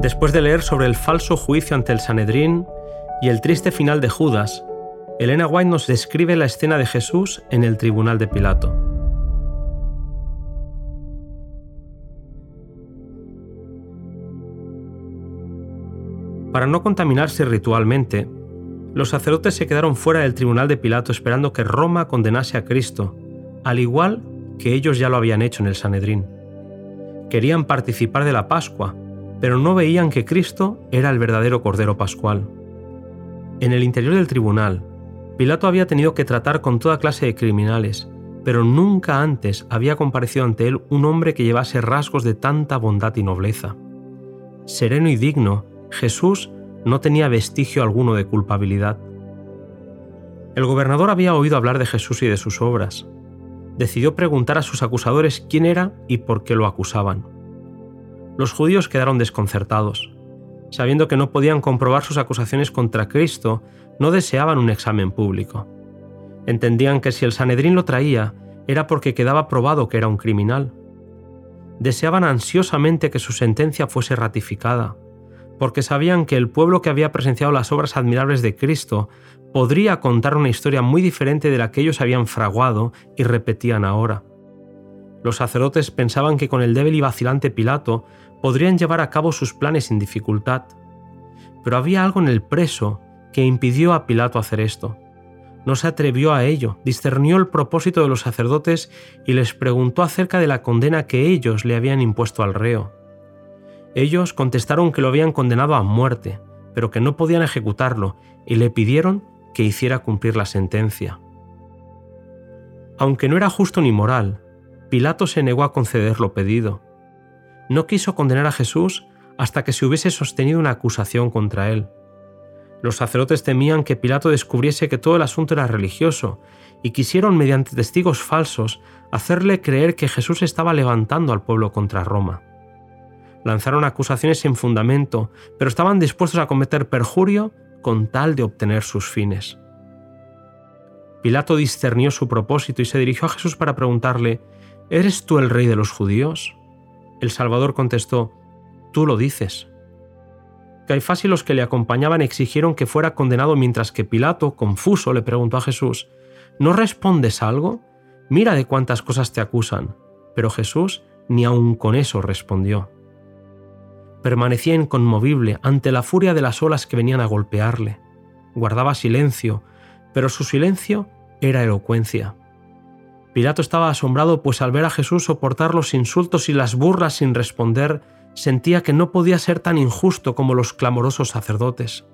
Después de leer sobre el falso juicio ante el Sanedrín y el triste final de Judas, Elena White nos describe la escena de Jesús en el tribunal de Pilato. Para no contaminarse ritualmente, los sacerdotes se quedaron fuera del tribunal de Pilato esperando que Roma condenase a Cristo, al igual que ellos ya lo habían hecho en el Sanedrín. Querían participar de la Pascua, pero no veían que Cristo era el verdadero Cordero Pascual. En el interior del tribunal, Pilato había tenido que tratar con toda clase de criminales, pero nunca antes había comparecido ante él un hombre que llevase rasgos de tanta bondad y nobleza. Sereno y digno, Jesús no tenía vestigio alguno de culpabilidad. El gobernador había oído hablar de Jesús y de sus obras. Decidió preguntar a sus acusadores quién era y por qué lo acusaban. Los judíos quedaron desconcertados. Sabiendo que no podían comprobar sus acusaciones contra Cristo, no deseaban un examen público. Entendían que si el Sanedrín lo traía, era porque quedaba probado que era un criminal. Deseaban ansiosamente que su sentencia fuese ratificada, porque sabían que el pueblo que había presenciado las obras admirables de Cristo podría contar una historia muy diferente de la que ellos habían fraguado y repetían ahora. Los sacerdotes pensaban que con el débil y vacilante Pilato podrían llevar a cabo sus planes sin dificultad. Pero había algo en el preso que impidió a Pilato hacer esto. No se atrevió a ello, discernió el propósito de los sacerdotes y les preguntó acerca de la condena que ellos le habían impuesto al reo. Ellos contestaron que lo habían condenado a muerte, pero que no podían ejecutarlo, y le pidieron que hiciera cumplir la sentencia. Aunque no era justo ni moral, Pilato se negó a conceder lo pedido. No quiso condenar a Jesús hasta que se hubiese sostenido una acusación contra él. Los sacerdotes temían que Pilato descubriese que todo el asunto era religioso y quisieron, mediante testigos falsos, hacerle creer que Jesús estaba levantando al pueblo contra Roma lanzaron acusaciones sin fundamento, pero estaban dispuestos a cometer perjurio con tal de obtener sus fines. Pilato discernió su propósito y se dirigió a Jesús para preguntarle, ¿Eres tú el rey de los judíos? El Salvador contestó, Tú lo dices. Caifás y los que le acompañaban exigieron que fuera condenado mientras que Pilato, confuso, le preguntó a Jesús, ¿No respondes algo? Mira de cuántas cosas te acusan. Pero Jesús ni aun con eso respondió permanecía inconmovible ante la furia de las olas que venían a golpearle. Guardaba silencio, pero su silencio era elocuencia. Pilato estaba asombrado, pues al ver a Jesús soportar los insultos y las burlas sin responder, sentía que no podía ser tan injusto como los clamorosos sacerdotes.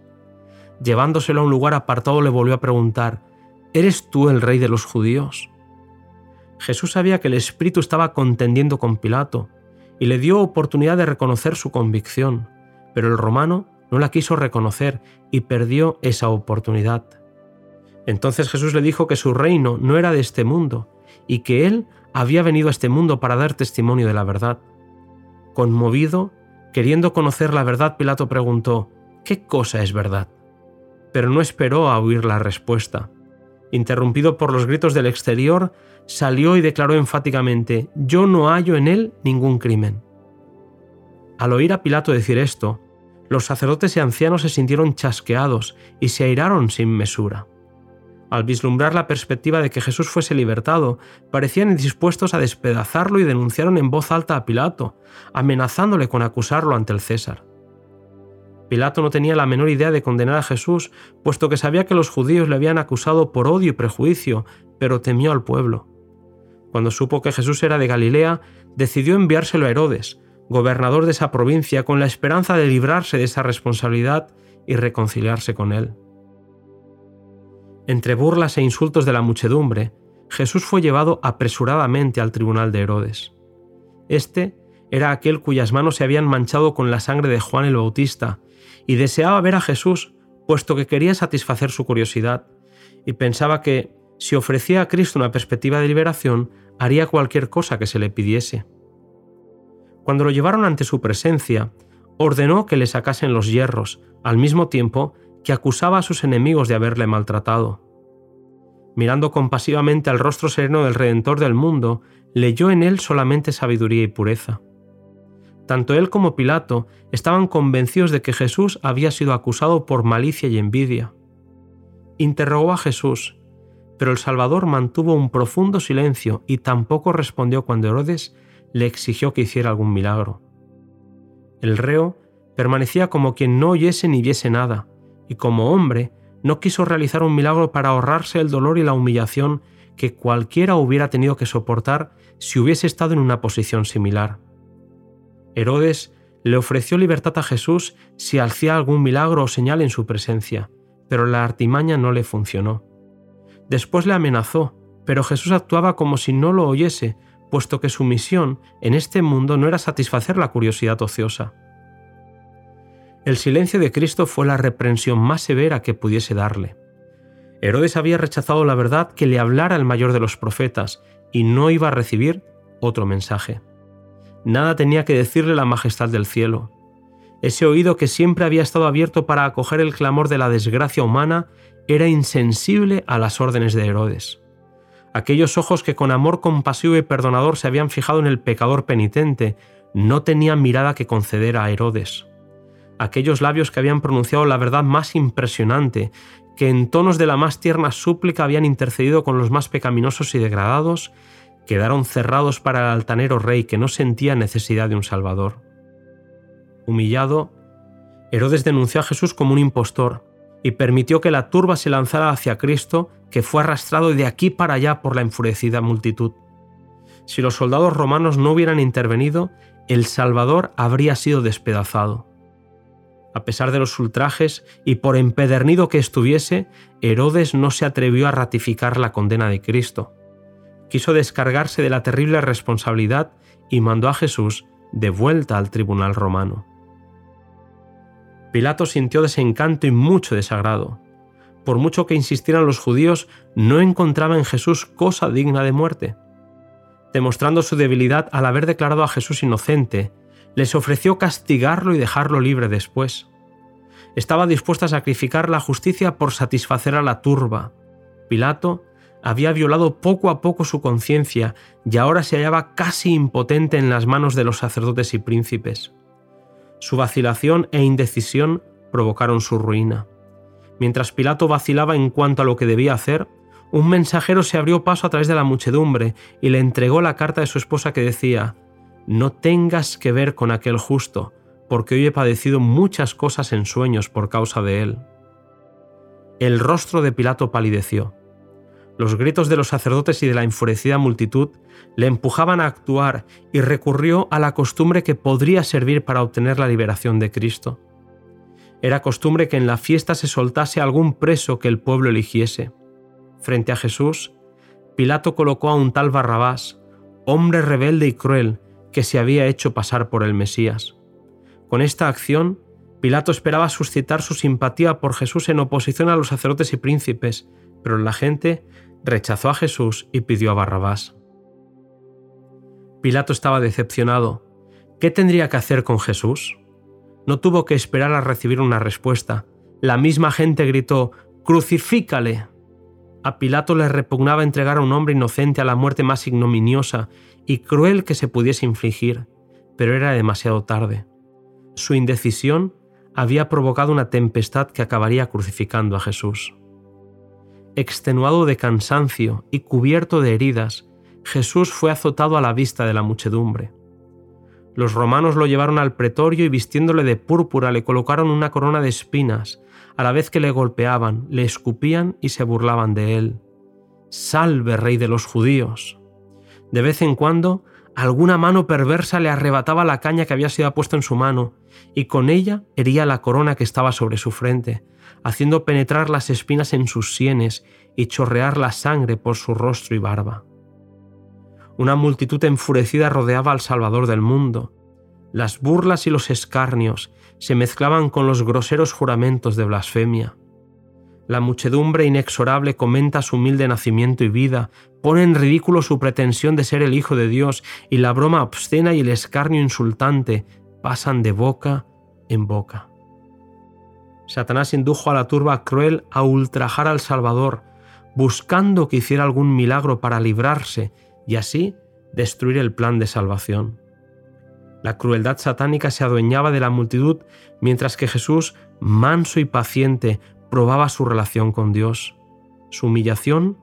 Llevándoselo a un lugar apartado le volvió a preguntar, ¿Eres tú el rey de los judíos? Jesús sabía que el Espíritu estaba contendiendo con Pilato, y le dio oportunidad de reconocer su convicción, pero el romano no la quiso reconocer y perdió esa oportunidad. Entonces Jesús le dijo que su reino no era de este mundo y que él había venido a este mundo para dar testimonio de la verdad. Conmovido, queriendo conocer la verdad, Pilato preguntó, ¿qué cosa es verdad? Pero no esperó a oír la respuesta. Interrumpido por los gritos del exterior, salió y declaró enfáticamente, Yo no hallo en él ningún crimen. Al oír a Pilato decir esto, los sacerdotes y ancianos se sintieron chasqueados y se airaron sin mesura. Al vislumbrar la perspectiva de que Jesús fuese libertado, parecían dispuestos a despedazarlo y denunciaron en voz alta a Pilato, amenazándole con acusarlo ante el César. Pilato no tenía la menor idea de condenar a Jesús, puesto que sabía que los judíos le habían acusado por odio y prejuicio, pero temió al pueblo. Cuando supo que Jesús era de Galilea, decidió enviárselo a Herodes, gobernador de esa provincia, con la esperanza de librarse de esa responsabilidad y reconciliarse con él. Entre burlas e insultos de la muchedumbre, Jesús fue llevado apresuradamente al tribunal de Herodes. Este era aquel cuyas manos se habían manchado con la sangre de Juan el Bautista, y deseaba ver a Jesús, puesto que quería satisfacer su curiosidad, y pensaba que, si ofrecía a Cristo una perspectiva de liberación, haría cualquier cosa que se le pidiese. Cuando lo llevaron ante su presencia, ordenó que le sacasen los hierros, al mismo tiempo que acusaba a sus enemigos de haberle maltratado. Mirando compasivamente al rostro sereno del Redentor del mundo, leyó en él solamente sabiduría y pureza. Tanto él como Pilato estaban convencidos de que Jesús había sido acusado por malicia y envidia. Interrogó a Jesús, pero el Salvador mantuvo un profundo silencio y tampoco respondió cuando Herodes le exigió que hiciera algún milagro. El reo permanecía como quien no oyese ni viese nada, y como hombre no quiso realizar un milagro para ahorrarse el dolor y la humillación que cualquiera hubiera tenido que soportar si hubiese estado en una posición similar. Herodes le ofreció libertad a Jesús si hacía algún milagro o señal en su presencia, pero la artimaña no le funcionó. Después le amenazó, pero Jesús actuaba como si no lo oyese, puesto que su misión en este mundo no era satisfacer la curiosidad ociosa. El silencio de Cristo fue la reprensión más severa que pudiese darle. Herodes había rechazado la verdad que le hablara el mayor de los profetas y no iba a recibir otro mensaje. Nada tenía que decirle la majestad del cielo. Ese oído que siempre había estado abierto para acoger el clamor de la desgracia humana era insensible a las órdenes de Herodes. Aquellos ojos que con amor compasivo y perdonador se habían fijado en el pecador penitente no tenían mirada que conceder a Herodes. Aquellos labios que habían pronunciado la verdad más impresionante, que en tonos de la más tierna súplica habían intercedido con los más pecaminosos y degradados, quedaron cerrados para el altanero rey que no sentía necesidad de un Salvador. Humillado, Herodes denunció a Jesús como un impostor y permitió que la turba se lanzara hacia Cristo, que fue arrastrado de aquí para allá por la enfurecida multitud. Si los soldados romanos no hubieran intervenido, el Salvador habría sido despedazado. A pesar de los ultrajes y por empedernido que estuviese, Herodes no se atrevió a ratificar la condena de Cristo quiso descargarse de la terrible responsabilidad y mandó a Jesús de vuelta al tribunal romano. Pilato sintió desencanto y mucho desagrado. Por mucho que insistieran los judíos, no encontraba en Jesús cosa digna de muerte. Demostrando su debilidad al haber declarado a Jesús inocente, les ofreció castigarlo y dejarlo libre después. Estaba dispuesto a sacrificar la justicia por satisfacer a la turba. Pilato había violado poco a poco su conciencia y ahora se hallaba casi impotente en las manos de los sacerdotes y príncipes. Su vacilación e indecisión provocaron su ruina. Mientras Pilato vacilaba en cuanto a lo que debía hacer, un mensajero se abrió paso a través de la muchedumbre y le entregó la carta de su esposa que decía, No tengas que ver con aquel justo, porque hoy he padecido muchas cosas en sueños por causa de él. El rostro de Pilato palideció. Los gritos de los sacerdotes y de la enfurecida multitud le empujaban a actuar y recurrió a la costumbre que podría servir para obtener la liberación de Cristo. Era costumbre que en la fiesta se soltase algún preso que el pueblo eligiese. Frente a Jesús, Pilato colocó a un tal Barrabás, hombre rebelde y cruel que se había hecho pasar por el Mesías. Con esta acción, Pilato esperaba suscitar su simpatía por Jesús en oposición a los sacerdotes y príncipes, pero la gente rechazó a Jesús y pidió a Barrabás. Pilato estaba decepcionado. ¿Qué tendría que hacer con Jesús? No tuvo que esperar a recibir una respuesta. La misma gente gritó, ¡Crucifícale! A Pilato le repugnaba entregar a un hombre inocente a la muerte más ignominiosa y cruel que se pudiese infligir, pero era demasiado tarde. Su indecisión había provocado una tempestad que acabaría crucificando a Jesús. Extenuado de cansancio y cubierto de heridas, Jesús fue azotado a la vista de la muchedumbre. Los romanos lo llevaron al pretorio y vistiéndole de púrpura le colocaron una corona de espinas, a la vez que le golpeaban, le escupían y se burlaban de él. Salve, rey de los judíos. De vez en cuando, alguna mano perversa le arrebataba la caña que había sido puesta en su mano, y con ella hería la corona que estaba sobre su frente, haciendo penetrar las espinas en sus sienes y chorrear la sangre por su rostro y barba. Una multitud enfurecida rodeaba al Salvador del mundo. Las burlas y los escarnios se mezclaban con los groseros juramentos de blasfemia. La muchedumbre inexorable comenta su humilde nacimiento y vida, pone en ridículo su pretensión de ser el Hijo de Dios y la broma obscena y el escarnio insultante pasan de boca en boca. Satanás indujo a la turba cruel a ultrajar al Salvador, buscando que hiciera algún milagro para librarse y así destruir el plan de salvación. La crueldad satánica se adueñaba de la multitud mientras que Jesús, manso y paciente, probaba su relación con Dios. Su humillación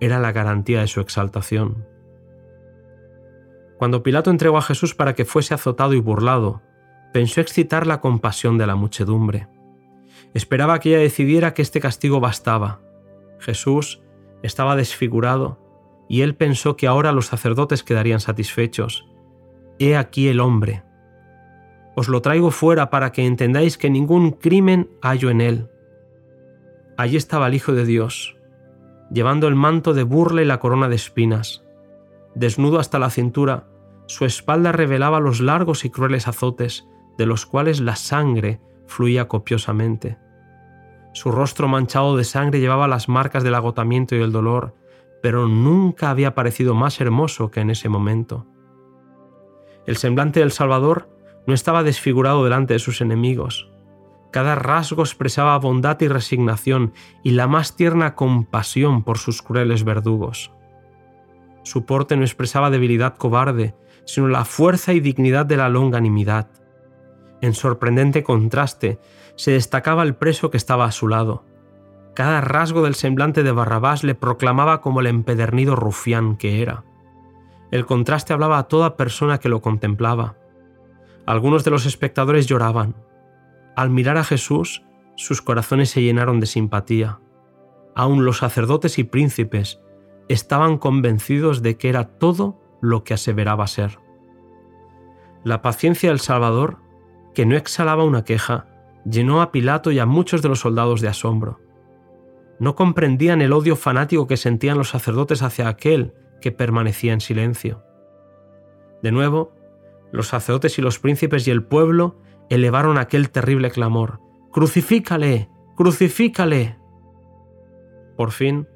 era la garantía de su exaltación. Cuando Pilato entregó a Jesús para que fuese azotado y burlado, pensó excitar la compasión de la muchedumbre. Esperaba que ella decidiera que este castigo bastaba. Jesús estaba desfigurado y él pensó que ahora los sacerdotes quedarían satisfechos. He aquí el hombre. Os lo traigo fuera para que entendáis que ningún crimen hallo en él. Allí estaba el Hijo de Dios, llevando el manto de burla y la corona de espinas. Desnudo hasta la cintura, su espalda revelaba los largos y crueles azotes, de los cuales la sangre fluía copiosamente. Su rostro manchado de sangre llevaba las marcas del agotamiento y el dolor, pero nunca había parecido más hermoso que en ese momento. El semblante del Salvador no estaba desfigurado delante de sus enemigos. Cada rasgo expresaba bondad y resignación y la más tierna compasión por sus crueles verdugos. Su porte no expresaba debilidad cobarde, sino la fuerza y dignidad de la longanimidad. En sorprendente contraste se destacaba el preso que estaba a su lado. Cada rasgo del semblante de Barrabás le proclamaba como el empedernido rufián que era. El contraste hablaba a toda persona que lo contemplaba. Algunos de los espectadores lloraban. Al mirar a Jesús, sus corazones se llenaron de simpatía. Aun los sacerdotes y príncipes estaban convencidos de que era todo lo que aseveraba ser. La paciencia del Salvador, que no exhalaba una queja, llenó a Pilato y a muchos de los soldados de asombro. No comprendían el odio fanático que sentían los sacerdotes hacia aquel que permanecía en silencio. De nuevo, los sacerdotes y los príncipes y el pueblo elevaron aquel terrible clamor, Crucifícale, crucifícale. Por fin,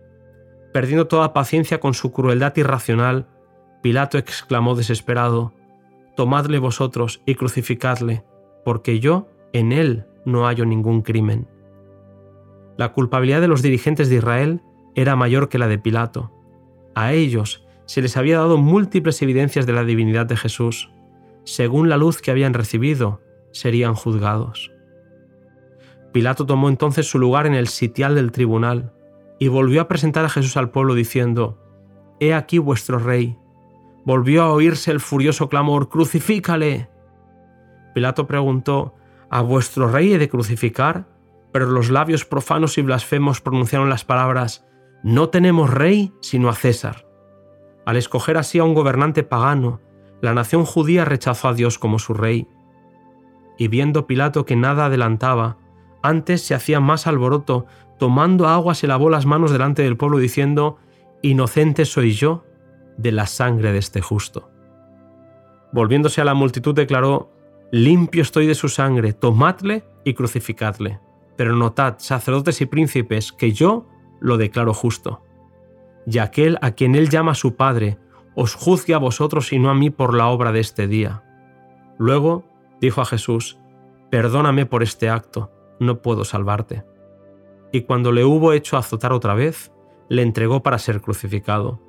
perdiendo toda paciencia con su crueldad irracional, Pilato exclamó desesperado, Tomadle vosotros y crucificadle, porque yo en él no hallo ningún crimen. La culpabilidad de los dirigentes de Israel era mayor que la de Pilato. A ellos se les había dado múltiples evidencias de la divinidad de Jesús. Según la luz que habían recibido, serían juzgados. Pilato tomó entonces su lugar en el sitial del tribunal y volvió a presentar a Jesús al pueblo diciendo, He aquí vuestro rey. Volvió a oírse el furioso clamor, Crucifícale. Pilato preguntó, ¿A vuestro rey he de crucificar? Pero los labios profanos y blasfemos pronunciaron las palabras, No tenemos rey sino a César. Al escoger así a un gobernante pagano, la nación judía rechazó a Dios como su rey. Y viendo Pilato que nada adelantaba, antes se hacía más alboroto, tomando agua se lavó las manos delante del pueblo diciendo, Inocente soy yo de la sangre de este justo. Volviéndose a la multitud declaró, Limpio estoy de su sangre, tomadle y crucificadle. Pero notad, sacerdotes y príncipes, que yo lo declaro justo. Y aquel a quien él llama su Padre, os juzgue a vosotros y no a mí por la obra de este día. Luego dijo a Jesús, Perdóname por este acto, no puedo salvarte. Y cuando le hubo hecho azotar otra vez, le entregó para ser crucificado.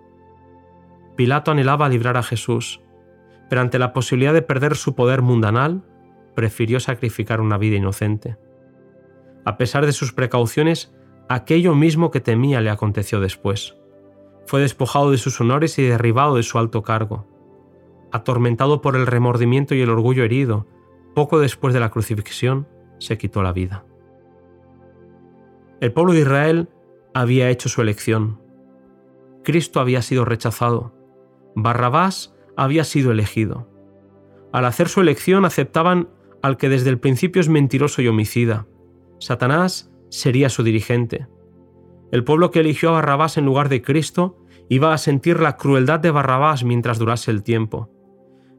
Pilato anhelaba librar a Jesús, pero ante la posibilidad de perder su poder mundanal, prefirió sacrificar una vida inocente. A pesar de sus precauciones, aquello mismo que temía le aconteció después. Fue despojado de sus honores y derribado de su alto cargo. Atormentado por el remordimiento y el orgullo herido, poco después de la crucifixión, se quitó la vida. El pueblo de Israel había hecho su elección. Cristo había sido rechazado. Barrabás había sido elegido. Al hacer su elección aceptaban al que desde el principio es mentiroso y homicida. Satanás sería su dirigente. El pueblo que eligió a Barrabás en lugar de Cristo iba a sentir la crueldad de Barrabás mientras durase el tiempo.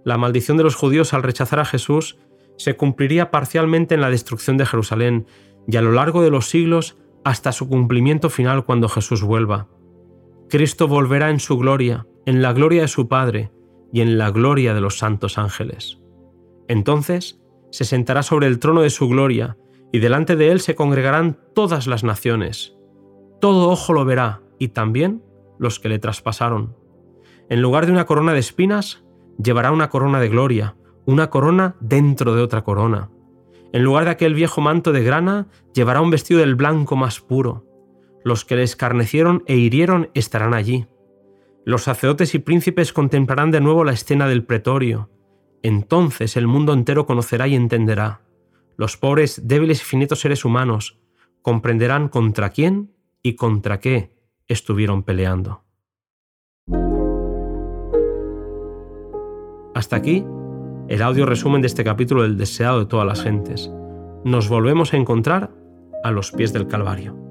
La maldición de los judíos al rechazar a Jesús se cumpliría parcialmente en la destrucción de Jerusalén y a lo largo de los siglos hasta su cumplimiento final cuando Jesús vuelva. Cristo volverá en su gloria, en la gloria de su Padre, y en la gloria de los santos ángeles. Entonces se sentará sobre el trono de su gloria, y delante de él se congregarán todas las naciones. Todo ojo lo verá, y también los que le traspasaron. En lugar de una corona de espinas, llevará una corona de gloria, una corona dentro de otra corona. En lugar de aquel viejo manto de grana, llevará un vestido del blanco más puro. Los que le escarnecieron e hirieron estarán allí. Los sacerdotes y príncipes contemplarán de nuevo la escena del pretorio. Entonces el mundo entero conocerá y entenderá. Los pobres, débiles y finitos seres humanos comprenderán contra quién y contra qué estuvieron peleando. Hasta aquí el audio resumen de este capítulo del deseado de todas las gentes. Nos volvemos a encontrar a los pies del Calvario.